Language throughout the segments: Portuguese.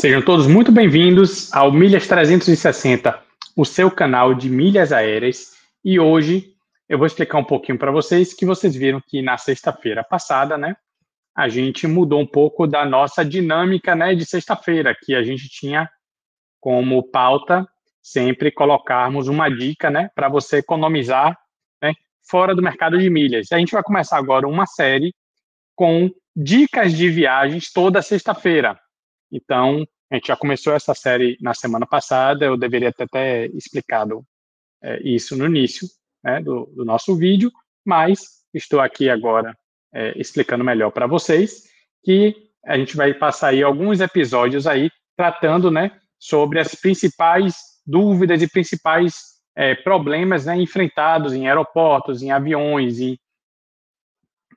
Sejam todos muito bem-vindos ao Milhas 360, o seu canal de milhas aéreas. E hoje eu vou explicar um pouquinho para vocês que vocês viram que na sexta-feira passada, né, a gente mudou um pouco da nossa dinâmica, né, de sexta-feira, que a gente tinha como pauta sempre colocarmos uma dica, né, para você economizar, né, fora do mercado de milhas. A gente vai começar agora uma série com dicas de viagens toda sexta-feira. Então, a gente já começou essa série na semana passada, eu deveria ter até explicado é, isso no início né, do, do, nosso vídeo, mas estou aqui agora é, explicando melhor para vocês, que a gente vai passar aí alguns episódios aí tratando né, sobre as principais dúvidas e principais é, problemas né, enfrentados em aeroportos, em aviões, em,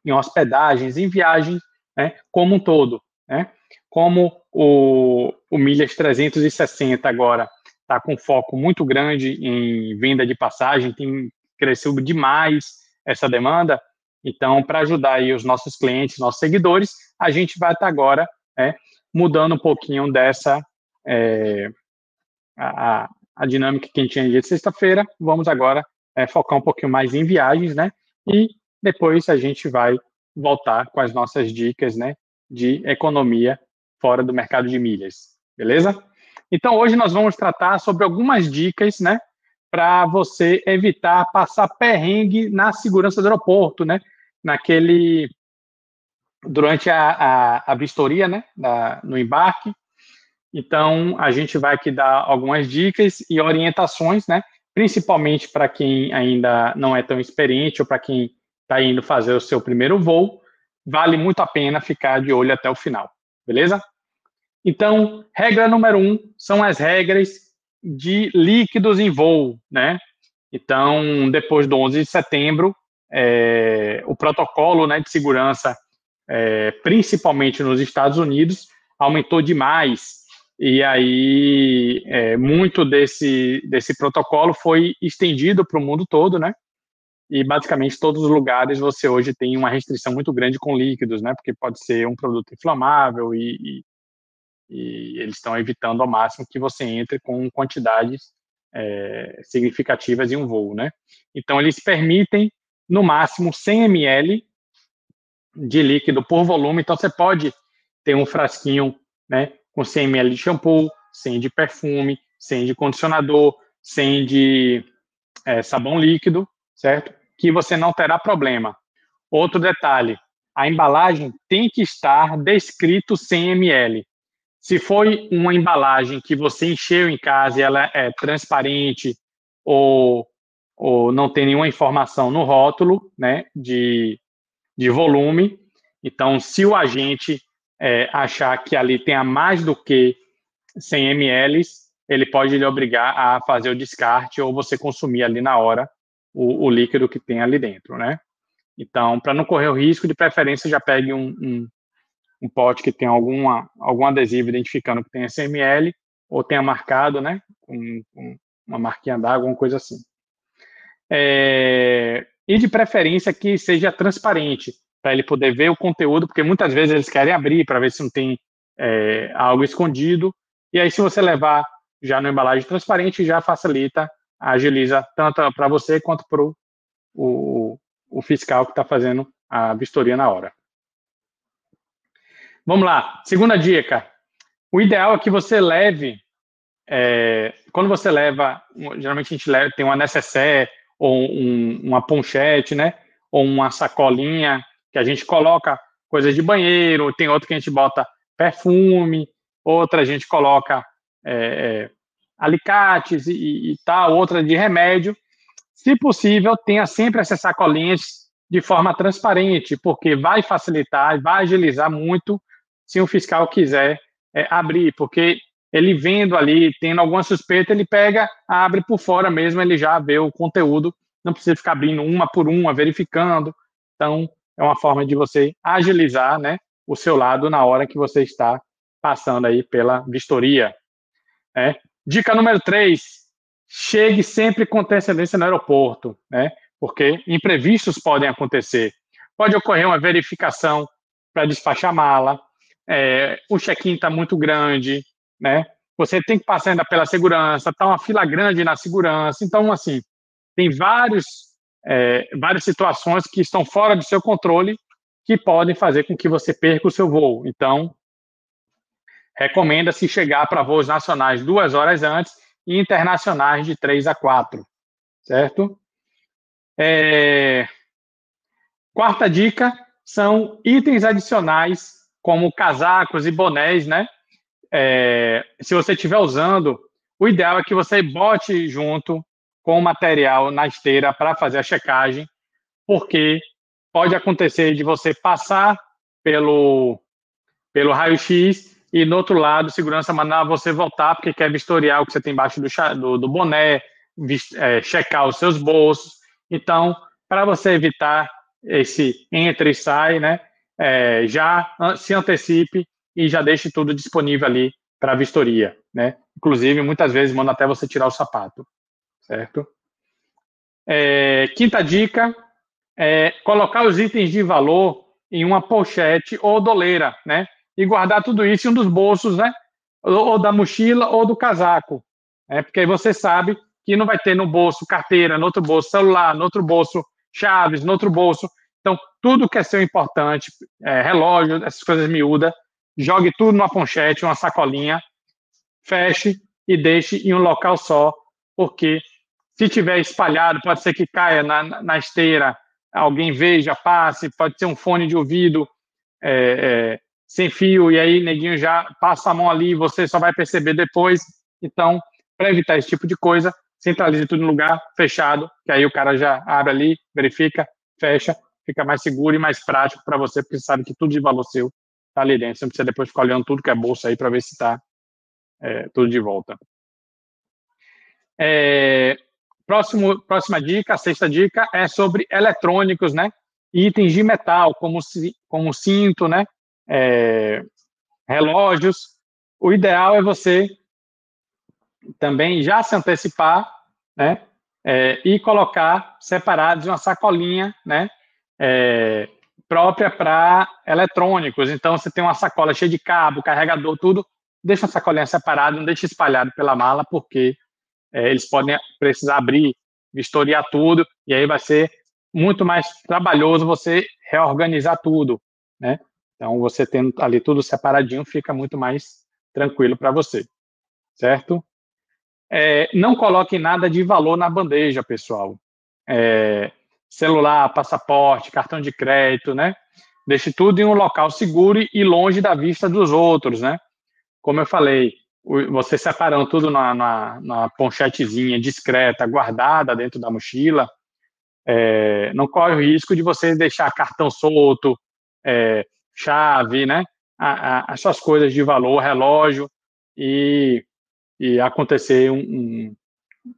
em hospedagens, em viagens, né, como um todo. Né? Como o, o Milhas 360 agora está com foco muito grande em venda de passagem, tem crescido demais essa demanda. Então, para ajudar aí os nossos clientes, nossos seguidores, a gente vai estar tá agora é, mudando um pouquinho dessa é, a, a, dinâmica que a gente tinha de sexta-feira. Vamos agora é, focar um pouquinho mais em viagens, né? E depois a gente vai voltar com as nossas dicas, né, de economia fora do mercado de milhas, beleza? Então hoje nós vamos tratar sobre algumas dicas, né, para você evitar passar perrengue na segurança do aeroporto, né, naquele durante a, a, a vistoria, né, da, no embarque. Então a gente vai aqui dar algumas dicas e orientações, né, principalmente para quem ainda não é tão experiente ou para quem está indo fazer o seu primeiro voo, vale muito a pena ficar de olho até o final, beleza? Então, regra número um são as regras de líquidos em voo, né? Então, depois do 11 de setembro, é, o protocolo né, de segurança, é, principalmente nos Estados Unidos, aumentou demais. E aí, é, muito desse, desse protocolo foi estendido para o mundo todo, né? E basicamente todos os lugares você hoje tem uma restrição muito grande com líquidos, né? Porque pode ser um produto inflamável e, e eles estão evitando ao máximo que você entre com quantidades é, significativas em um voo, né? Então, eles permitem, no máximo, 100 ml de líquido por volume. Então, você pode ter um frasquinho né, com 100 ml de shampoo, 100 de perfume, 100 de condicionador, 100 de é, sabão líquido, certo? Que você não terá problema. Outro detalhe, a embalagem tem que estar descrito 100 ml. Se foi uma embalagem que você encheu em casa e ela é transparente ou, ou não tem nenhuma informação no rótulo né, de, de volume, então se o agente é, achar que ali tenha mais do que 100 ml, ele pode lhe obrigar a fazer o descarte ou você consumir ali na hora o, o líquido que tem ali dentro, né? Então, para não correr o risco, de preferência já pegue um, um, um pote que tem alguma, algum adesivo identificando que tem SML, ou tenha marcado, né, uma marquinha d'água, alguma coisa assim. É, e de preferência que seja transparente, para ele poder ver o conteúdo, porque muitas vezes eles querem abrir para ver se não tem é, algo escondido, e aí se você levar já na embalagem transparente, já facilita, agiliza tanto para você quanto para o, o fiscal que está fazendo a vistoria na hora. Vamos lá. Segunda dica. O ideal é que você leve, é, quando você leva, geralmente a gente leva, tem uma necessaire ou um, uma ponchete, né? Ou uma sacolinha que a gente coloca coisas de banheiro, tem outro que a gente bota perfume, outra a gente coloca é, é, alicates e, e tal, outra de remédio. Se possível, tenha sempre essas sacolinhas de forma transparente, porque vai facilitar, vai agilizar muito se o fiscal quiser é, abrir, porque ele vendo ali, tendo alguma suspeita, ele pega, abre por fora mesmo, ele já vê o conteúdo, não precisa ficar abrindo uma por uma, verificando. Então, é uma forma de você agilizar né, o seu lado na hora que você está passando aí pela vistoria. Né? Dica número 3, chegue sempre com antecedência no aeroporto, né? porque imprevistos podem acontecer. Pode ocorrer uma verificação para despachar mala, é, o check-in está muito grande, né? Você tem que passar ainda pela segurança, tá uma fila grande na segurança. Então, assim, tem vários, é, várias situações que estão fora do seu controle que podem fazer com que você perca o seu voo. Então, recomenda-se chegar para voos nacionais duas horas antes e internacionais de três a quatro, certo? É... Quarta dica são itens adicionais, como casacos e bonés, né? É... Se você estiver usando, o ideal é que você bote junto com o material na esteira para fazer a checagem, porque pode acontecer de você passar pelo, pelo raio-x e no outro lado, segurança mandar você voltar porque quer vistoriar o que você tem embaixo do, do, do boné, é, checar os seus bolsos. Então, para você evitar esse entra e sai, né, é, já se antecipe e já deixe tudo disponível ali para vistoria, né? Inclusive, muitas vezes manda até você tirar o sapato, certo? É, quinta dica é colocar os itens de valor em uma pochete ou doleira, né? e guardar tudo isso em um dos bolsos, né? Ou, ou da mochila ou do casaco. Né? Porque aí você sabe que não vai ter no bolso carteira, no outro bolso celular, no outro bolso chaves, no outro bolso. Então, tudo que é seu importante, é, relógio, essas coisas miúdas, jogue tudo numa ponchete, uma sacolinha, feche e deixe em um local só, porque se tiver espalhado, pode ser que caia na, na esteira, alguém veja, passe, pode ser um fone de ouvido é, é, sem fio, e aí neguinho já passa a mão ali, você só vai perceber depois. Então, para evitar esse tipo de coisa, centralize tudo no lugar fechado, que aí o cara já abre ali, verifica, fecha, fica mais seguro e mais prático para você, porque você sabe que tudo de valor seu está ali dentro. Você não precisa depois ficar olhando tudo que é bolsa aí para ver se está é, tudo de volta. É, próximo, próxima dica, a sexta dica é sobre eletrônicos, né? Itens de metal, como, como cinto, né? é, relógios. O ideal é você também já se antecipar, né? É, e colocar separados uma sacolinha, né? É, própria para eletrônicos. Então, você tem uma sacola cheia de cabo, carregador, tudo. Deixa a sacolinha separada, não deixa espalhado pela mala, porque é, eles podem precisar abrir, vistoriar tudo, e aí vai ser muito mais trabalhoso você reorganizar tudo, né? Então, você tendo ali tudo separadinho, fica muito mais tranquilo para você, certo? É, não coloque nada de valor na bandeja, pessoal. É, celular, passaporte, cartão de crédito, né? Deixe tudo em um local seguro e longe da vista dos outros, né? Como eu falei, você separando tudo na, na, na ponchetezinha discreta, guardada dentro da mochila, é, não corre o risco de você deixar cartão solto, é, chave, né? A, a, as suas coisas de valor, relógio, e, e acontecer um, um,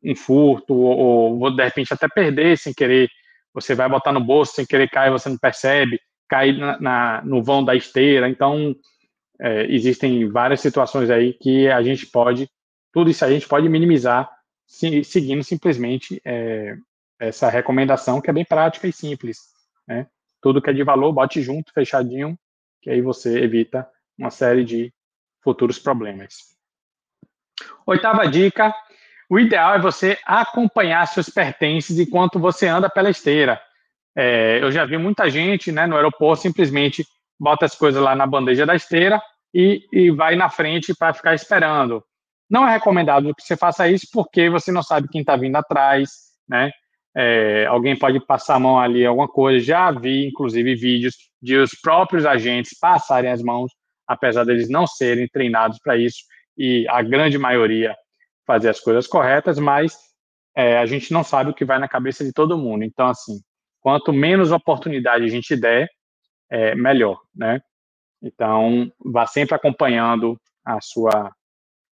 um furto, ou, ou, de repente até perder sem querer. Você vai botar no bolso sem querer cair, você não percebe, cair na, na no vão da esteira. Então, é, existem várias situações aí que a gente pode, tudo isso a gente pode minimizar se, seguindo simplesmente é, essa recomendação que é bem prática e simples. Né? Tudo que é de valor, bote junto, fechadinho, que aí você evita uma série de futuros problemas. Oitava dica: o ideal é você acompanhar seus pertences enquanto você anda pela esteira. É, eu já vi muita gente né, no aeroporto simplesmente bota as coisas lá na bandeja da esteira e, e vai na frente para ficar esperando. Não é recomendado que você faça isso porque você não sabe quem está vindo atrás, né? É, alguém pode passar a mão ali, alguma coisa. Já vi, inclusive, vídeos de os próprios agentes passarem as mãos, apesar deles não serem treinados para isso, e a grande maioria fazer as coisas corretas, mas é, a gente não sabe o que vai na cabeça de todo mundo. Então, assim, quanto menos oportunidade a gente der, é, melhor, né? Então, vá sempre acompanhando a sua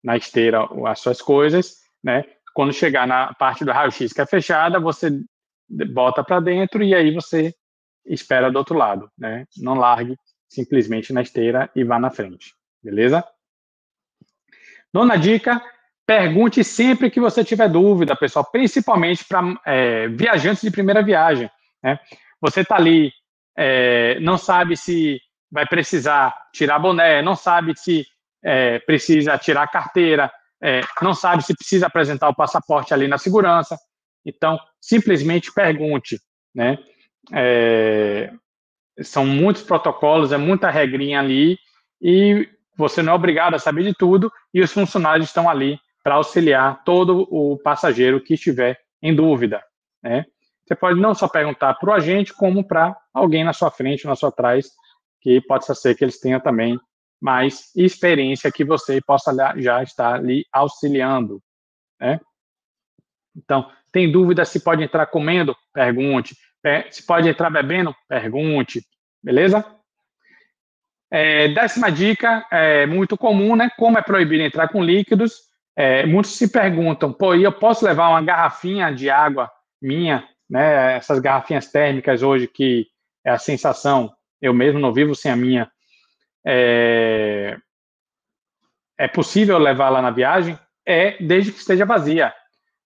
na esteira as suas coisas, né? Quando chegar na parte do raio-x que é fechada, você bota para dentro e aí você espera do outro lado, né? Não largue simplesmente na esteira e vá na frente, beleza? Nona dica, pergunte sempre que você tiver dúvida, pessoal, principalmente para é, viajantes de primeira viagem, né? Você está ali, é, não sabe se vai precisar tirar boné, não sabe se é, precisa tirar carteira, é, não sabe se precisa apresentar o passaporte ali na segurança. Então, simplesmente pergunte, né? É, são muitos protocolos, é muita regrinha ali e você não é obrigado a saber de tudo e os funcionários estão ali para auxiliar todo o passageiro que estiver em dúvida, né? Você pode não só perguntar para o agente, como para alguém na sua frente, na sua trás, que pode ser que eles tenham também mais experiência que você possa já estar ali auxiliando, né? Então, tem dúvida se pode entrar comendo? Pergunte. Se pode entrar bebendo? Pergunte. Beleza? É, décima dica, é muito comum, né? Como é proibido entrar com líquidos, é, muitos se perguntam, pô, eu posso levar uma garrafinha de água minha, né? Essas garrafinhas térmicas hoje que é a sensação, eu mesmo não vivo sem a minha. É, é possível levá-la na viagem? É, desde que esteja vazia.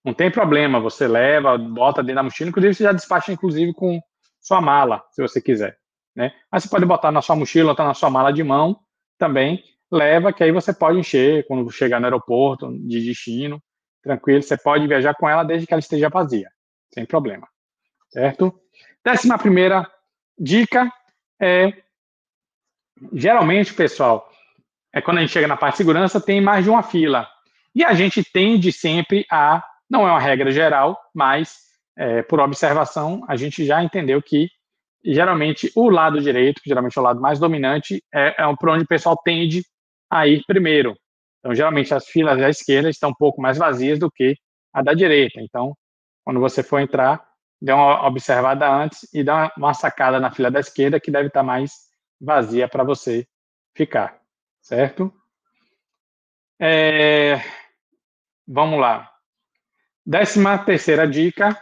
Não tem problema, você leva, bota dentro da mochila, inclusive você já despacha, inclusive, com sua mala, se você quiser. Né? Mas você pode botar na sua mochila, ou tá na sua mala de mão também, leva, que aí você pode encher quando chegar no aeroporto, de destino, tranquilo, você pode viajar com ela desde que ela esteja vazia, sem problema, certo? Décima primeira dica é, geralmente, pessoal, é quando a gente chega na parte de segurança, tem mais de uma fila, e a gente tende sempre a não é uma regra geral, mas é, por observação, a gente já entendeu que geralmente o lado direito, que geralmente é o lado mais dominante, é, é por onde o pessoal tende a ir primeiro. Então, geralmente as filas da esquerda estão um pouco mais vazias do que a da direita. Então, quando você for entrar, dê uma observada antes e dá uma sacada na fila da esquerda que deve estar mais vazia para você ficar, certo? É, vamos lá. Décima terceira dica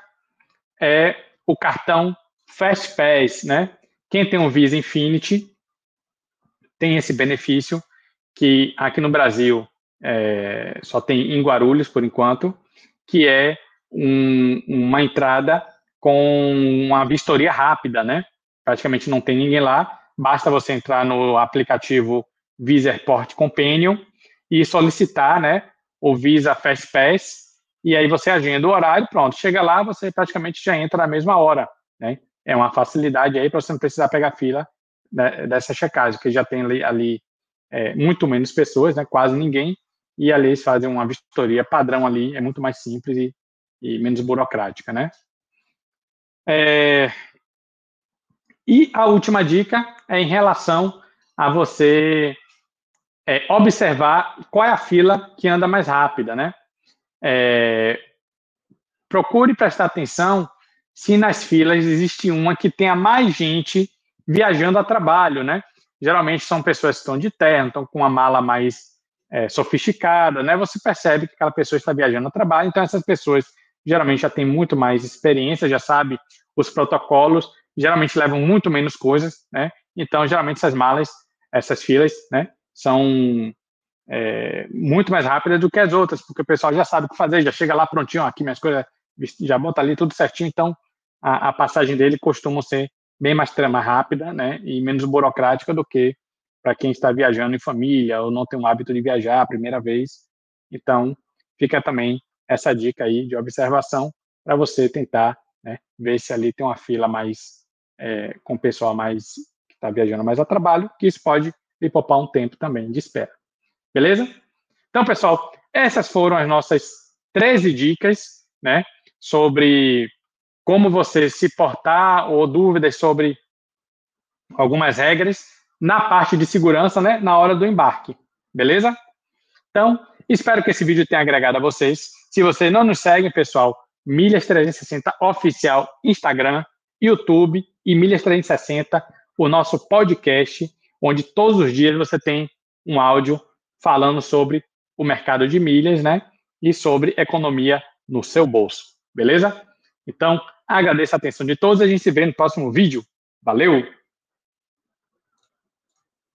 é o cartão Fast Pass, né? Quem tem um Visa Infinity tem esse benefício que aqui no Brasil é, só tem em Guarulhos por enquanto, que é um, uma entrada com uma vistoria rápida, né? Praticamente não tem ninguém lá, basta você entrar no aplicativo Visa Airport Companion e solicitar, né, o Visa Fast Pass e aí você agenda o horário, pronto, chega lá, você praticamente já entra na mesma hora, né? É uma facilidade aí para você não precisar pegar fila né, dessa checagem, que já tem ali, ali é, muito menos pessoas, né? Quase ninguém, e ali eles fazem uma vistoria padrão ali, é muito mais simples e, e menos burocrática, né? É, e a última dica é em relação a você é, observar qual é a fila que anda mais rápida, né? É, procure prestar atenção se nas filas existe uma que tenha mais gente viajando a trabalho, né? Geralmente são pessoas que estão de terno, estão com uma mala mais é, sofisticada, né? Você percebe que aquela pessoa está viajando a trabalho, então essas pessoas geralmente já têm muito mais experiência, já sabe os protocolos, geralmente levam muito menos coisas, né? Então, geralmente essas malas, essas filas, né, são é, muito mais rápida do que as outras, porque o pessoal já sabe o que fazer, já chega lá prontinho, aqui minhas coisas, já bota ali tudo certinho, então a, a passagem dele costuma ser bem mais, mais rápida, né, e menos burocrática do que para quem está viajando em família ou não tem o hábito de viajar a primeira vez. Então, fica também essa dica aí de observação para você tentar né, ver se ali tem uma fila mais é, com pessoal mais que está viajando mais a trabalho, que isso pode lhe poupar um tempo também de espera. Beleza? Então, pessoal, essas foram as nossas 13 dicas, né, sobre como você se portar ou dúvidas sobre algumas regras na parte de segurança, né, na hora do embarque. Beleza? Então, espero que esse vídeo tenha agregado a vocês. Se você não nos segue, pessoal, Milhas 360 oficial Instagram, YouTube e Milhas 360, o nosso podcast, onde todos os dias você tem um áudio falando sobre o mercado de milhas, né? E sobre economia no seu bolso, beleza? Então, agradeço a atenção de todos a gente se vê no próximo vídeo. Valeu!